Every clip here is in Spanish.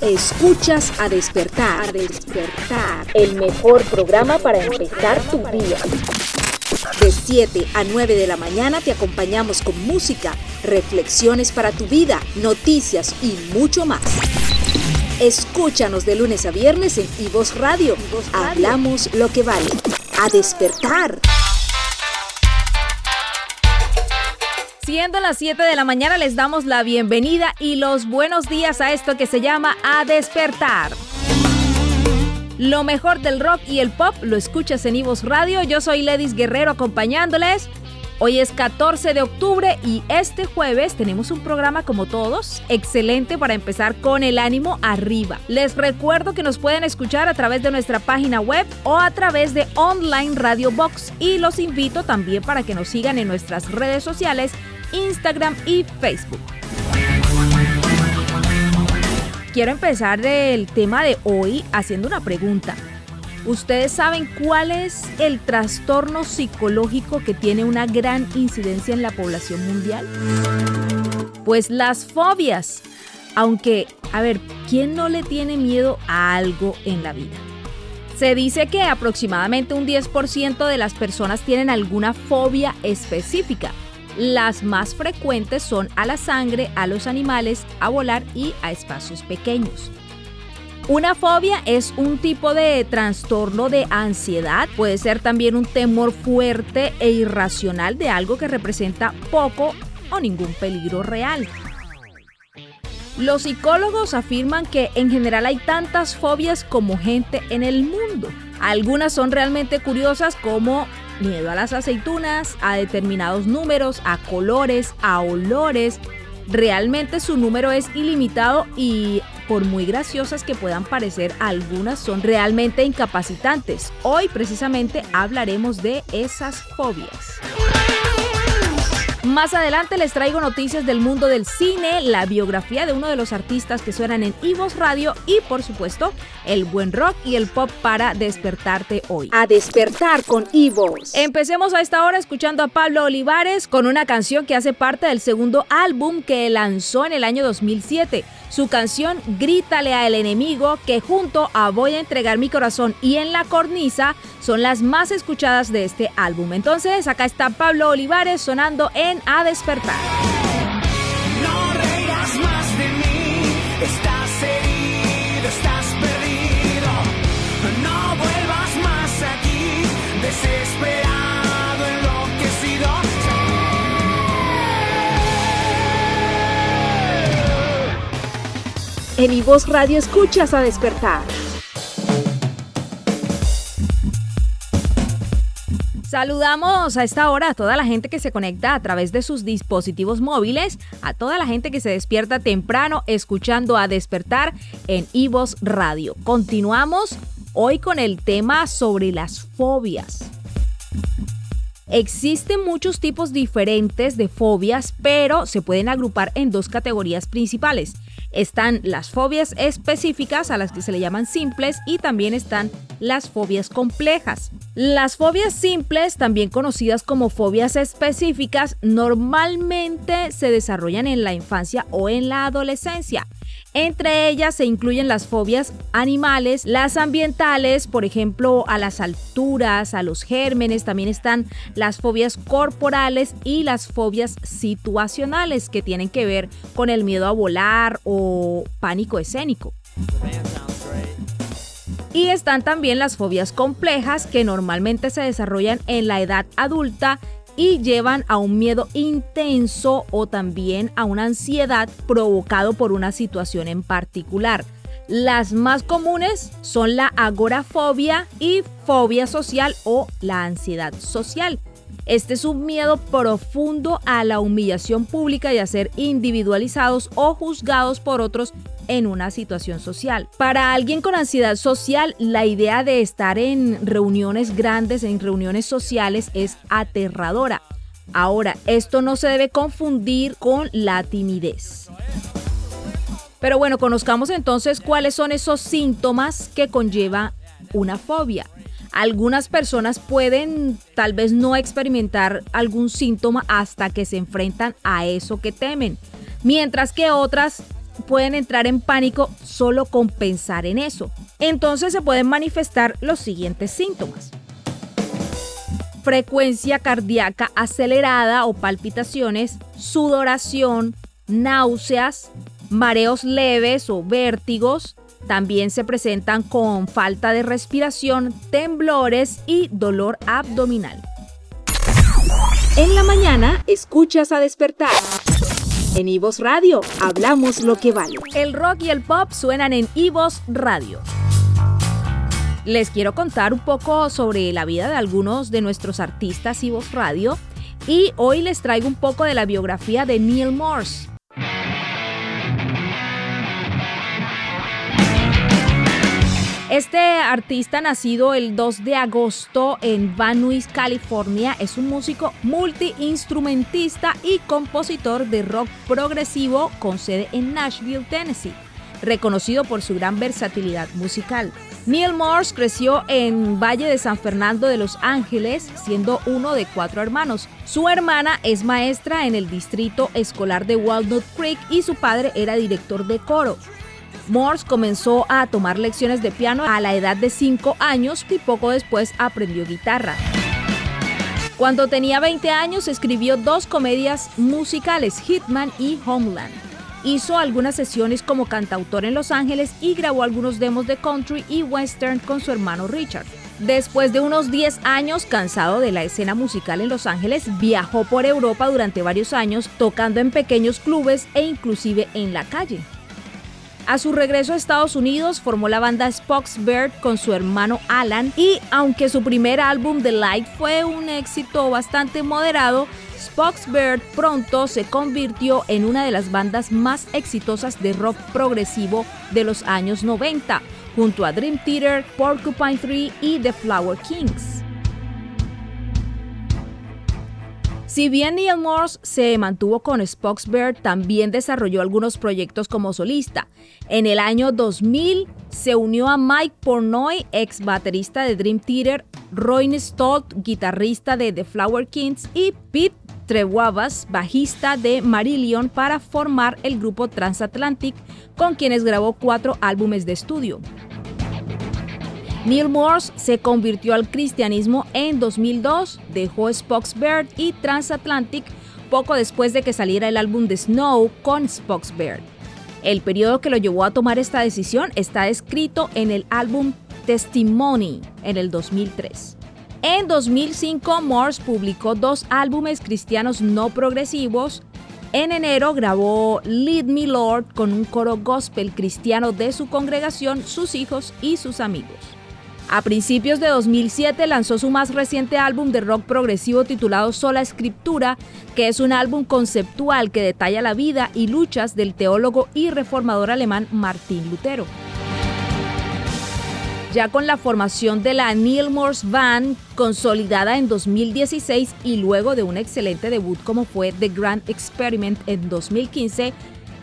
Escuchas a despertar. A despertar. El mejor programa para empezar tu día. De 7 a 9 de la mañana te acompañamos con música, reflexiones para tu vida, noticias y mucho más. Escúchanos de lunes a viernes en Ivos Radio. Hablamos lo que vale. A despertar. Siendo las 7 de la mañana les damos la bienvenida y los buenos días a esto que se llama A Despertar. Lo mejor del rock y el pop lo escuchas en Ivos Radio. Yo soy Ledis Guerrero acompañándoles. Hoy es 14 de octubre y este jueves tenemos un programa como todos, excelente para empezar con el ánimo arriba. Les recuerdo que nos pueden escuchar a través de nuestra página web o a través de Online Radio Box y los invito también para que nos sigan en nuestras redes sociales, Instagram y Facebook. Quiero empezar del tema de hoy haciendo una pregunta. ¿Ustedes saben cuál es el trastorno psicológico que tiene una gran incidencia en la población mundial? Pues las fobias. Aunque, a ver, ¿quién no le tiene miedo a algo en la vida? Se dice que aproximadamente un 10% de las personas tienen alguna fobia específica. Las más frecuentes son a la sangre, a los animales, a volar y a espacios pequeños. Una fobia es un tipo de trastorno de ansiedad, puede ser también un temor fuerte e irracional de algo que representa poco o ningún peligro real. Los psicólogos afirman que en general hay tantas fobias como gente en el mundo. Algunas son realmente curiosas como miedo a las aceitunas, a determinados números, a colores, a olores. Realmente su número es ilimitado y por muy graciosas que puedan parecer, algunas son realmente incapacitantes. Hoy precisamente hablaremos de esas fobias. Más adelante les traigo noticias del mundo del cine, la biografía de uno de los artistas que suenan en Ivos Radio y por supuesto el buen rock y el pop para despertarte hoy. A despertar con Ivos. Empecemos a esta hora escuchando a Pablo Olivares con una canción que hace parte del segundo álbum que lanzó en el año 2007. Su canción Grítale al enemigo, que junto a Voy a entregar mi corazón y En la cornisa son las más escuchadas de este álbum. Entonces, acá está Pablo Olivares sonando en A Despertar. No reigas más de mí, estás herido, estás perdido. No vuelvas más aquí, desesperado, enloquecido. En Ivos Radio escuchas a despertar. Saludamos a esta hora a toda la gente que se conecta a través de sus dispositivos móviles, a toda la gente que se despierta temprano escuchando a despertar en Ivos Radio. Continuamos hoy con el tema sobre las fobias. Existen muchos tipos diferentes de fobias, pero se pueden agrupar en dos categorías principales. Están las fobias específicas a las que se le llaman simples y también están las fobias complejas. Las fobias simples, también conocidas como fobias específicas, normalmente se desarrollan en la infancia o en la adolescencia. Entre ellas se incluyen las fobias animales, las ambientales, por ejemplo, a las alturas, a los gérmenes, también están las fobias corporales y las fobias situacionales que tienen que ver con el miedo a volar o pánico escénico. Y están también las fobias complejas que normalmente se desarrollan en la edad adulta y llevan a un miedo intenso o también a una ansiedad provocado por una situación en particular. Las más comunes son la agorafobia y fobia social o la ansiedad social. Este es un miedo profundo a la humillación pública y a ser individualizados o juzgados por otros en una situación social. Para alguien con ansiedad social, la idea de estar en reuniones grandes, en reuniones sociales, es aterradora. Ahora, esto no se debe confundir con la timidez. Pero bueno, conozcamos entonces cuáles son esos síntomas que conlleva una fobia. Algunas personas pueden tal vez no experimentar algún síntoma hasta que se enfrentan a eso que temen, mientras que otras pueden entrar en pánico solo con pensar en eso. Entonces se pueden manifestar los siguientes síntomas. Frecuencia cardíaca acelerada o palpitaciones, sudoración, náuseas, mareos leves o vértigos, también se presentan con falta de respiración, temblores y dolor abdominal. En la mañana, escuchas a despertar. En Ivos Radio, hablamos lo que vale. El rock y el pop suenan en Ivos Radio. Les quiero contar un poco sobre la vida de algunos de nuestros artistas Ivos Radio y hoy les traigo un poco de la biografía de Neil Morse. Este artista nacido el 2 de agosto en Nuys, California, es un músico multiinstrumentista y compositor de rock progresivo con sede en Nashville, Tennessee, reconocido por su gran versatilidad musical. Neil Morse creció en Valle de San Fernando de Los Ángeles, siendo uno de cuatro hermanos. Su hermana es maestra en el distrito escolar de Walnut Creek y su padre era director de coro. Morse comenzó a tomar lecciones de piano a la edad de 5 años y poco después aprendió guitarra. Cuando tenía 20 años escribió dos comedias musicales, Hitman y Homeland. Hizo algunas sesiones como cantautor en Los Ángeles y grabó algunos demos de country y western con su hermano Richard. Después de unos 10 años cansado de la escena musical en Los Ángeles, viajó por Europa durante varios años tocando en pequeños clubes e inclusive en la calle. A su regreso a Estados Unidos formó la banda Spock's Bird con su hermano Alan y aunque su primer álbum The Light fue un éxito bastante moderado, Spock's Bird pronto se convirtió en una de las bandas más exitosas de rock progresivo de los años 90, junto a Dream Theater, Porcupine Tree y The Flower Kings. Si bien Neil Morse se mantuvo con Spock's Bird, también desarrolló algunos proyectos como solista. En el año 2000 se unió a Mike Pornoy, ex baterista de Dream Theater, Roy Stolt, guitarrista de The Flower Kings, y Pete Trewavas, bajista de Marillion, para formar el grupo Transatlantic, con quienes grabó cuatro álbumes de estudio. Neil Morse se convirtió al cristianismo en 2002, dejó Spock's Bird y Transatlantic poco después de que saliera el álbum de Snow con Spock's Bird. El periodo que lo llevó a tomar esta decisión está escrito en el álbum Testimony en el 2003. En 2005, Morse publicó dos álbumes cristianos no progresivos. En enero grabó Lead Me Lord con un coro gospel cristiano de su congregación, sus hijos y sus amigos. A principios de 2007 lanzó su más reciente álbum de rock progresivo titulado Sola Escritura, que es un álbum conceptual que detalla la vida y luchas del teólogo y reformador alemán Martín Lutero. Ya con la formación de la Neil Morse Band, consolidada en 2016 y luego de un excelente debut como fue The Grand Experiment en 2015,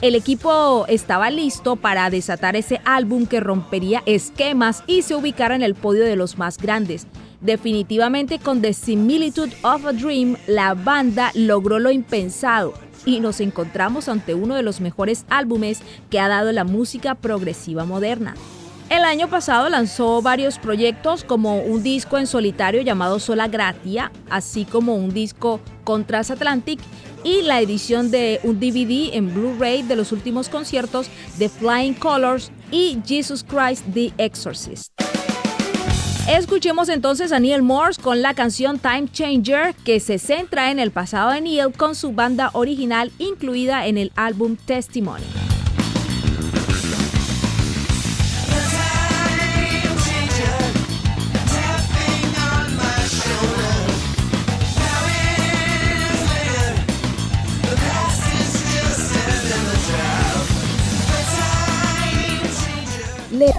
el equipo estaba listo para desatar ese álbum que rompería esquemas y se ubicara en el podio de los más grandes. Definitivamente con The Similitude of a Dream, la banda logró lo impensado y nos encontramos ante uno de los mejores álbumes que ha dado la música progresiva moderna. El año pasado lanzó varios proyectos como un disco en solitario llamado Sola Gratia, así como un disco con Transatlantic y la edición de un DVD en Blu-ray de los últimos conciertos de Flying Colors y Jesus Christ the Exorcist. Escuchemos entonces a Neil Morse con la canción Time Changer que se centra en el pasado de Neil con su banda original incluida en el álbum Testimony.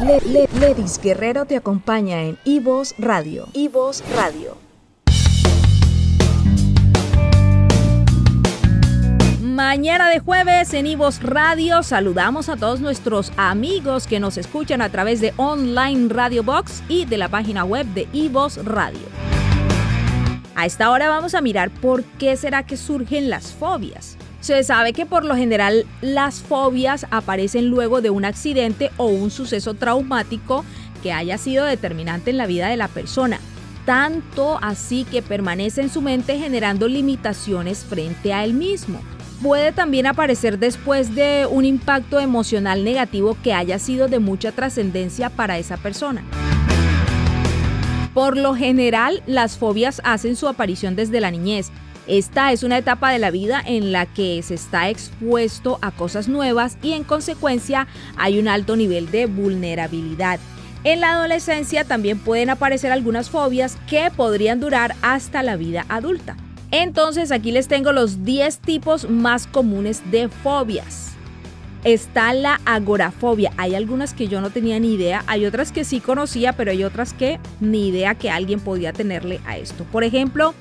Ledis Guerrero te acompaña en Ivos Radio. Ivos Radio. Mañana de jueves en Ivos Radio saludamos a todos nuestros amigos que nos escuchan a través de Online Radio Box y de la página web de Ivos Radio. A esta hora vamos a mirar por qué será que surgen las fobias. Se sabe que por lo general las fobias aparecen luego de un accidente o un suceso traumático que haya sido determinante en la vida de la persona, tanto así que permanece en su mente generando limitaciones frente a él mismo. Puede también aparecer después de un impacto emocional negativo que haya sido de mucha trascendencia para esa persona. Por lo general, las fobias hacen su aparición desde la niñez. Esta es una etapa de la vida en la que se está expuesto a cosas nuevas y en consecuencia hay un alto nivel de vulnerabilidad. En la adolescencia también pueden aparecer algunas fobias que podrían durar hasta la vida adulta. Entonces aquí les tengo los 10 tipos más comunes de fobias. Está la agorafobia. Hay algunas que yo no tenía ni idea, hay otras que sí conocía, pero hay otras que ni idea que alguien podía tenerle a esto. Por ejemplo,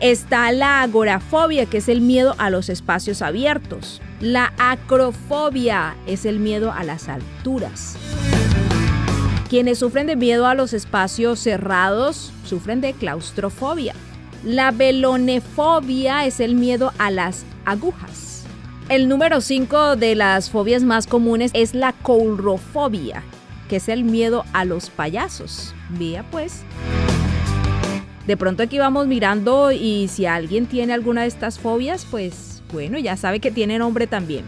está la agorafobia, que es el miedo a los espacios abiertos. La acrofobia es el miedo a las alturas. Quienes sufren de miedo a los espacios cerrados sufren de claustrofobia. La velonefobia es el miedo a las agujas. El número 5 de las fobias más comunes es la coulrofobia, que es el miedo a los payasos. Vía pues. De pronto aquí vamos mirando y si alguien tiene alguna de estas fobias, pues bueno, ya sabe que tiene nombre también.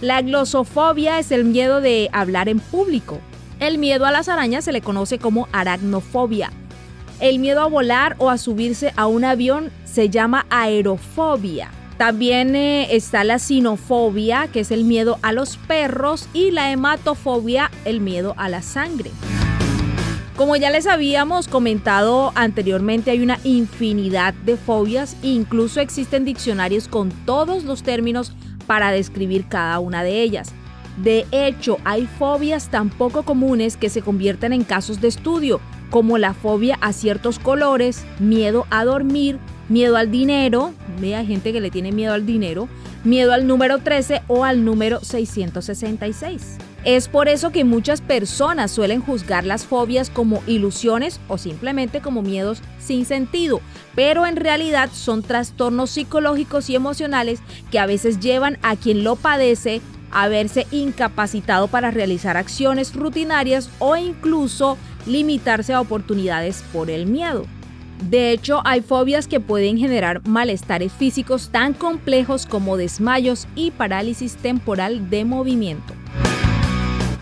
La glosofobia es el miedo de hablar en público. El miedo a las arañas se le conoce como aracnofobia. El miedo a volar o a subirse a un avión se llama aerofobia. También eh, está la sinofobia, que es el miedo a los perros, y la hematofobia, el miedo a la sangre. Como ya les habíamos comentado anteriormente, hay una infinidad de fobias, incluso existen diccionarios con todos los términos para describir cada una de ellas. De hecho, hay fobias tan poco comunes que se convierten en casos de estudio, como la fobia a ciertos colores, miedo a dormir, miedo al dinero, hay gente que le tiene miedo al dinero, miedo al número 13 o al número 666. Es por eso que muchas personas suelen juzgar las fobias como ilusiones o simplemente como miedos sin sentido, pero en realidad son trastornos psicológicos y emocionales que a veces llevan a quien lo padece a verse incapacitado para realizar acciones rutinarias o incluso limitarse a oportunidades por el miedo. De hecho, hay fobias que pueden generar malestares físicos tan complejos como desmayos y parálisis temporal de movimiento.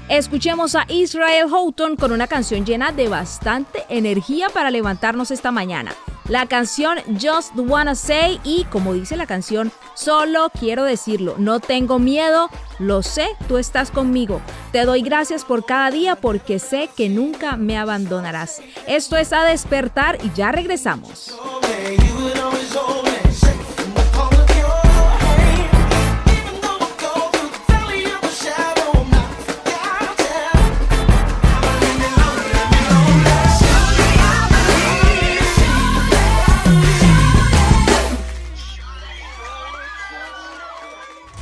Escuchemos a Israel Houghton con una canción llena de bastante energía para levantarnos esta mañana la canción Just Wanna Say y como dice la canción, solo quiero decirlo, no tengo miedo, lo sé, tú estás conmigo. Te doy gracias por cada día porque sé que nunca me abandonarás. Esto es a despertar y ya regresamos.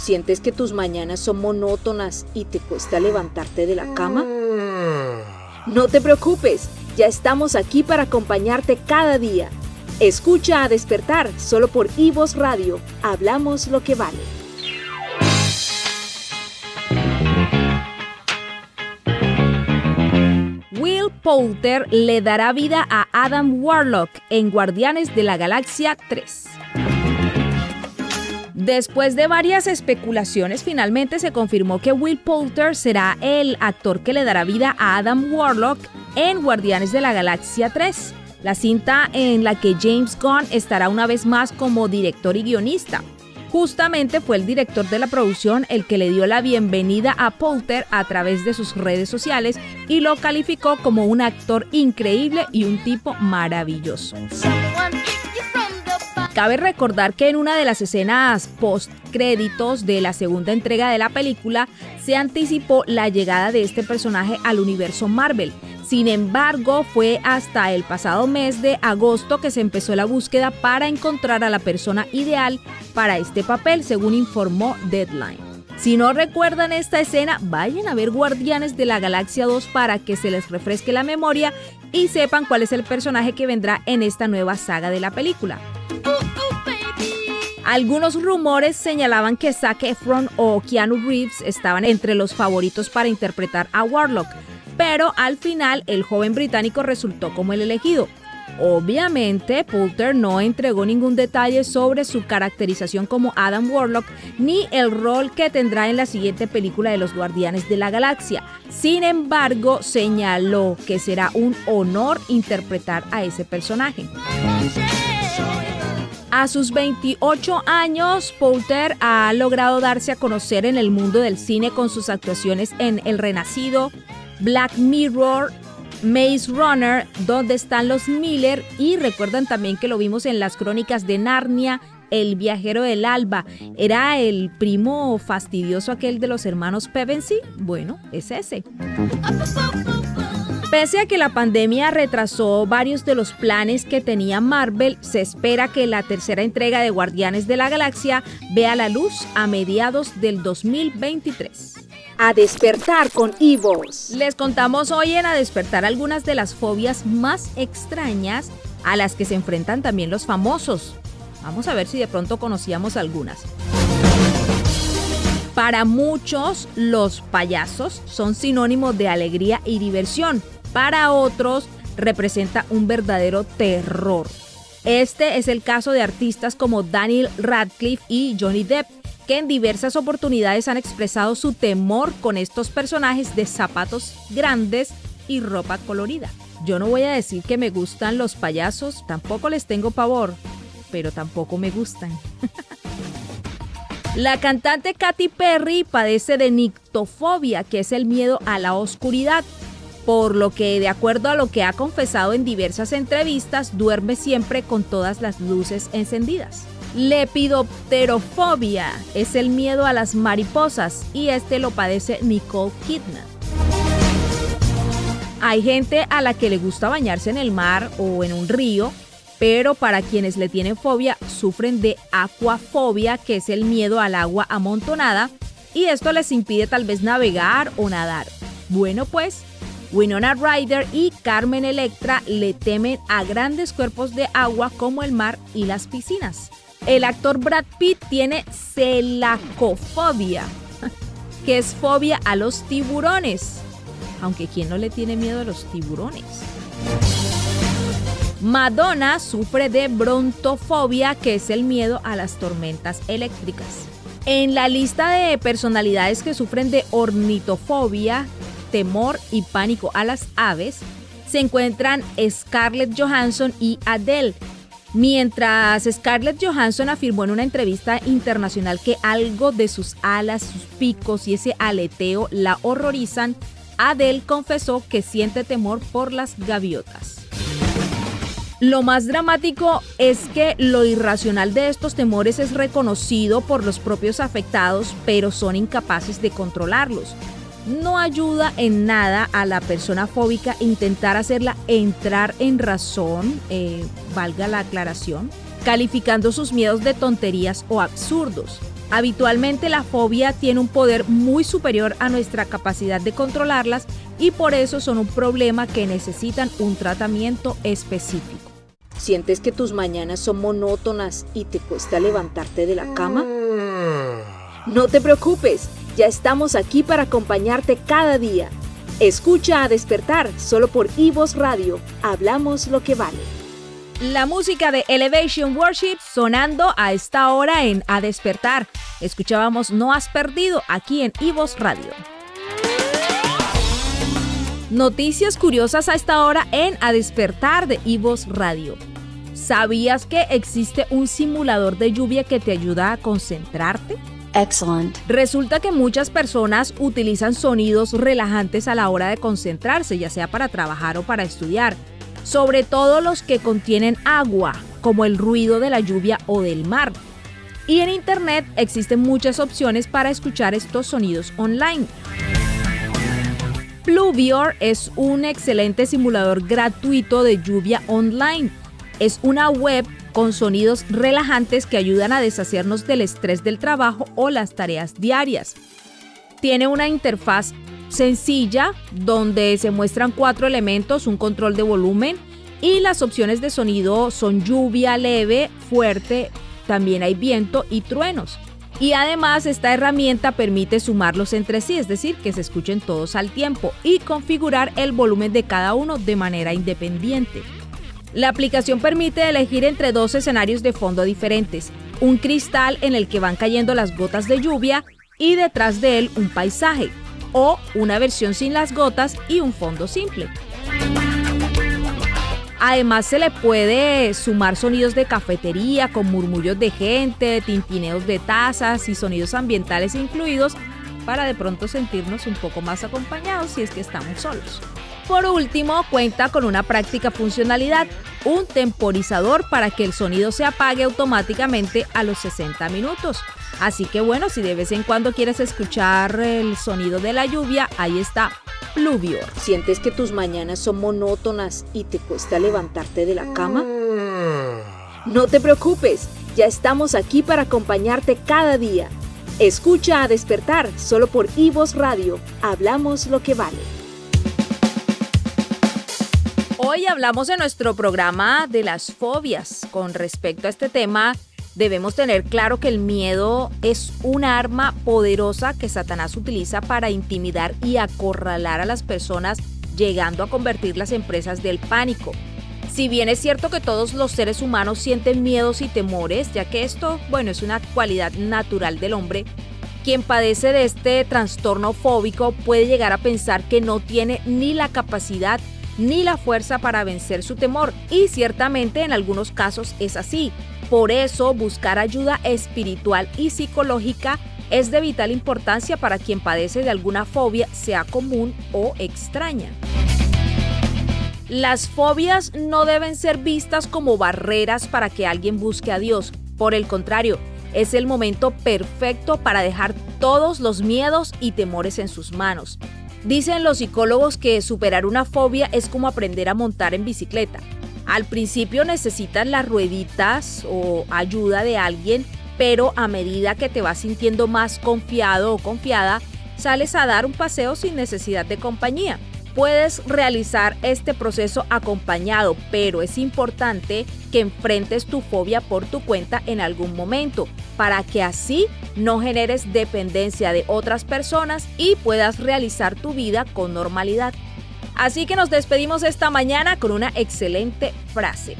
¿Sientes que tus mañanas son monótonas y te cuesta levantarte de la cama? No te preocupes, ya estamos aquí para acompañarte cada día. Escucha a despertar solo por Ivos Radio. Hablamos lo que vale. Will Poulter le dará vida a Adam Warlock en Guardianes de la Galaxia 3. Después de varias especulaciones, finalmente se confirmó que Will Poulter será el actor que le dará vida a Adam Warlock en Guardianes de la Galaxia 3, la cinta en la que James Gunn estará una vez más como director y guionista. Justamente fue el director de la producción el que le dio la bienvenida a Poulter a través de sus redes sociales y lo calificó como un actor increíble y un tipo maravilloso. Cabe recordar que en una de las escenas post créditos de la segunda entrega de la película se anticipó la llegada de este personaje al universo Marvel. Sin embargo, fue hasta el pasado mes de agosto que se empezó la búsqueda para encontrar a la persona ideal para este papel, según informó Deadline. Si no recuerdan esta escena, vayan a ver Guardianes de la Galaxia 2 para que se les refresque la memoria y sepan cuál es el personaje que vendrá en esta nueva saga de la película. Algunos rumores señalaban que Zac Efron o Keanu Reeves estaban entre los favoritos para interpretar a Warlock, pero al final el joven británico resultó como el elegido. Obviamente, Poulter no entregó ningún detalle sobre su caracterización como Adam Warlock ni el rol que tendrá en la siguiente película de los Guardianes de la Galaxia. Sin embargo, señaló que será un honor interpretar a ese personaje. A sus 28 años, Poulter ha logrado darse a conocer en el mundo del cine con sus actuaciones en El Renacido, Black Mirror, Maze Runner, Donde están los Miller y recuerdan también que lo vimos en las crónicas de Narnia, El viajero del alba. ¿Era el primo fastidioso aquel de los hermanos Pevensey? Bueno, es ese. Pese a que la pandemia retrasó varios de los planes que tenía Marvel, se espera que la tercera entrega de Guardianes de la Galaxia vea la luz a mediados del 2023 a despertar con Ivos. Les contamos hoy en A despertar algunas de las fobias más extrañas a las que se enfrentan también los famosos. Vamos a ver si de pronto conocíamos algunas. Para muchos, los payasos son sinónimos de alegría y diversión. Para otros, representa un verdadero terror. Este es el caso de artistas como Daniel Radcliffe y Johnny Depp, que en diversas oportunidades han expresado su temor con estos personajes de zapatos grandes y ropa colorida. Yo no voy a decir que me gustan los payasos, tampoco les tengo pavor, pero tampoco me gustan. La cantante Katy Perry padece de nictofobia, que es el miedo a la oscuridad, por lo que, de acuerdo a lo que ha confesado en diversas entrevistas, duerme siempre con todas las luces encendidas. Lepidopterofobia es el miedo a las mariposas y este lo padece Nicole Kidman. Hay gente a la que le gusta bañarse en el mar o en un río, pero para quienes le tienen fobia sufren de aquafobia, que es el miedo al agua amontonada, y esto les impide tal vez navegar o nadar. Bueno, pues Winona Ryder y Carmen Electra le temen a grandes cuerpos de agua como el mar y las piscinas. El actor Brad Pitt tiene celacofobia, que es fobia a los tiburones. Aunque ¿quién no le tiene miedo a los tiburones? Madonna sufre de brontofobia, que es el miedo a las tormentas eléctricas. En la lista de personalidades que sufren de ornitofobia, temor y pánico a las aves, se encuentran Scarlett Johansson y Adele, Mientras Scarlett Johansson afirmó en una entrevista internacional que algo de sus alas, sus picos y ese aleteo la horrorizan, Adele confesó que siente temor por las gaviotas. Lo más dramático es que lo irracional de estos temores es reconocido por los propios afectados, pero son incapaces de controlarlos no ayuda en nada a la persona fóbica intentar hacerla entrar en razón, eh, valga la aclaración, calificando sus miedos de tonterías o absurdos. Habitualmente la fobia tiene un poder muy superior a nuestra capacidad de controlarlas y por eso son un problema que necesitan un tratamiento específico. ¿Sientes que tus mañanas son monótonas y te cuesta levantarte de la cama? No te preocupes, ya estamos aquí para acompañarte cada día. Escucha a despertar solo por Ivos Radio. Hablamos lo que vale. La música de Elevation Worship sonando a esta hora en A Despertar. Escuchábamos No Has Perdido aquí en Ivos Radio. Noticias curiosas a esta hora en A Despertar de Ivos Radio. ¿Sabías que existe un simulador de lluvia que te ayuda a concentrarte? Excellent. Resulta que muchas personas utilizan sonidos relajantes a la hora de concentrarse, ya sea para trabajar o para estudiar, sobre todo los que contienen agua, como el ruido de la lluvia o del mar. Y en Internet existen muchas opciones para escuchar estos sonidos online. Pluvior es un excelente simulador gratuito de lluvia online. Es una web con sonidos relajantes que ayudan a deshacernos del estrés del trabajo o las tareas diarias. Tiene una interfaz sencilla donde se muestran cuatro elementos, un control de volumen y las opciones de sonido son lluvia leve, fuerte también hay viento y truenos. Y además esta herramienta permite sumarlos entre sí, es decir, que se escuchen todos al tiempo y configurar el volumen de cada uno de manera independiente. La aplicación permite elegir entre dos escenarios de fondo diferentes, un cristal en el que van cayendo las gotas de lluvia y detrás de él un paisaje, o una versión sin las gotas y un fondo simple. Además se le puede sumar sonidos de cafetería con murmullos de gente, tintineos de tazas y sonidos ambientales incluidos para de pronto sentirnos un poco más acompañados si es que estamos solos. Por último, cuenta con una práctica funcionalidad, un temporizador para que el sonido se apague automáticamente a los 60 minutos. Así que bueno, si de vez en cuando quieres escuchar el sonido de la lluvia, ahí está Pluvio. ¿Sientes que tus mañanas son monótonas y te cuesta levantarte de la cama? No te preocupes, ya estamos aquí para acompañarte cada día. Escucha a despertar solo por Ivos Radio. Hablamos lo que vale. Hoy hablamos en nuestro programa de las fobias. Con respecto a este tema, debemos tener claro que el miedo es una arma poderosa que Satanás utiliza para intimidar y acorralar a las personas, llegando a convertirlas en presas del pánico. Si bien es cierto que todos los seres humanos sienten miedos y temores, ya que esto, bueno, es una cualidad natural del hombre, quien padece de este trastorno fóbico puede llegar a pensar que no tiene ni la capacidad ni la fuerza para vencer su temor y ciertamente en algunos casos es así. Por eso buscar ayuda espiritual y psicológica es de vital importancia para quien padece de alguna fobia, sea común o extraña. Las fobias no deben ser vistas como barreras para que alguien busque a Dios. Por el contrario, es el momento perfecto para dejar todos los miedos y temores en sus manos. Dicen los psicólogos que superar una fobia es como aprender a montar en bicicleta. Al principio necesitas las rueditas o ayuda de alguien, pero a medida que te vas sintiendo más confiado o confiada, sales a dar un paseo sin necesidad de compañía. Puedes realizar este proceso acompañado, pero es importante que enfrentes tu fobia por tu cuenta en algún momento, para que así no generes dependencia de otras personas y puedas realizar tu vida con normalidad. Así que nos despedimos esta mañana con una excelente frase.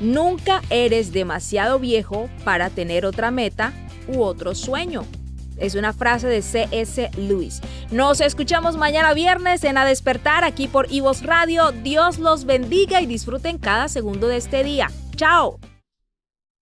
Nunca eres demasiado viejo para tener otra meta u otro sueño. Es una frase de C.S. Lewis. Nos escuchamos mañana viernes en A Despertar aquí por Ivos Radio. Dios los bendiga y disfruten cada segundo de este día. ¡Chao!